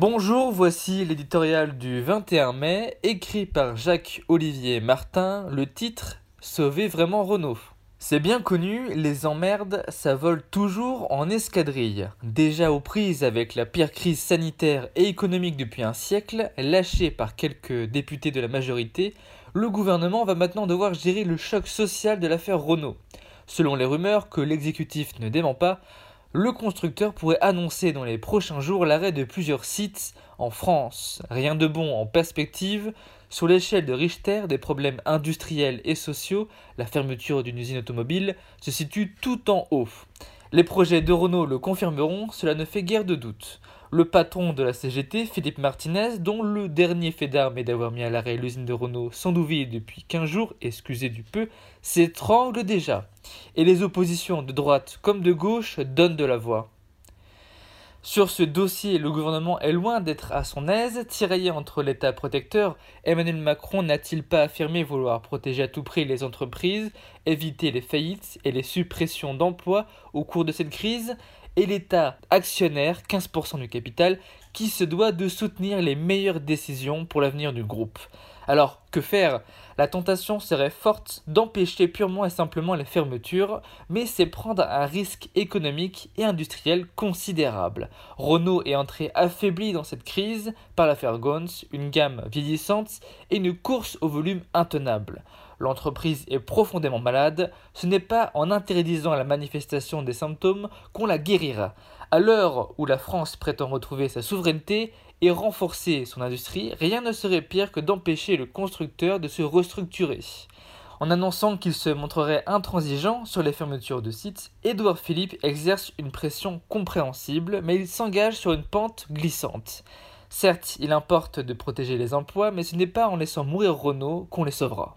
Bonjour, voici l'éditorial du 21 mai, écrit par Jacques-Olivier Martin, le titre Sauver vraiment Renault. C'est bien connu, les emmerdes, ça vole toujours en escadrille. Déjà aux prises avec la pire crise sanitaire et économique depuis un siècle, lâché par quelques députés de la majorité, le gouvernement va maintenant devoir gérer le choc social de l'affaire Renault. Selon les rumeurs que l'exécutif ne dément pas, le constructeur pourrait annoncer dans les prochains jours l'arrêt de plusieurs sites en France. Rien de bon en perspective. Sur l'échelle de Richter, des problèmes industriels et sociaux, la fermeture d'une usine automobile se situe tout en haut. Les projets de Renault le confirmeront, cela ne fait guère de doute. Le patron de la CGT, Philippe Martinez, dont le dernier fait d'armes est d'avoir mis à l'arrêt l'usine de Renault sans douvier depuis 15 jours, excusez du peu, s'étrangle déjà. Et les oppositions de droite comme de gauche donnent de la voix. Sur ce dossier, le gouvernement est loin d'être à son aise. Tiraillé entre l'État protecteur, Emmanuel Macron n'a-t-il pas affirmé vouloir protéger à tout prix les entreprises, éviter les faillites et les suppressions d'emplois au cours de cette crise? Et l'État actionnaire, 15% du capital, qui se doit de soutenir les meilleures décisions pour l'avenir du groupe. Alors, que faire? La tentation serait forte d'empêcher purement et simplement les fermetures, mais c'est prendre un risque économique et industriel considérable. Renault est entré affaibli dans cette crise par l'affaire Gons, une gamme vieillissante et une course au volume intenable. L'entreprise est profondément malade, ce n'est pas en interdisant la manifestation des symptômes qu'on la guérira. À l'heure où la France prétend retrouver sa souveraineté, et renforcer son industrie, rien ne serait pire que d'empêcher le constructeur de se restructurer. En annonçant qu'il se montrerait intransigeant sur les fermetures de sites, Édouard Philippe exerce une pression compréhensible, mais il s'engage sur une pente glissante. Certes, il importe de protéger les emplois, mais ce n'est pas en laissant mourir Renault qu'on les sauvera.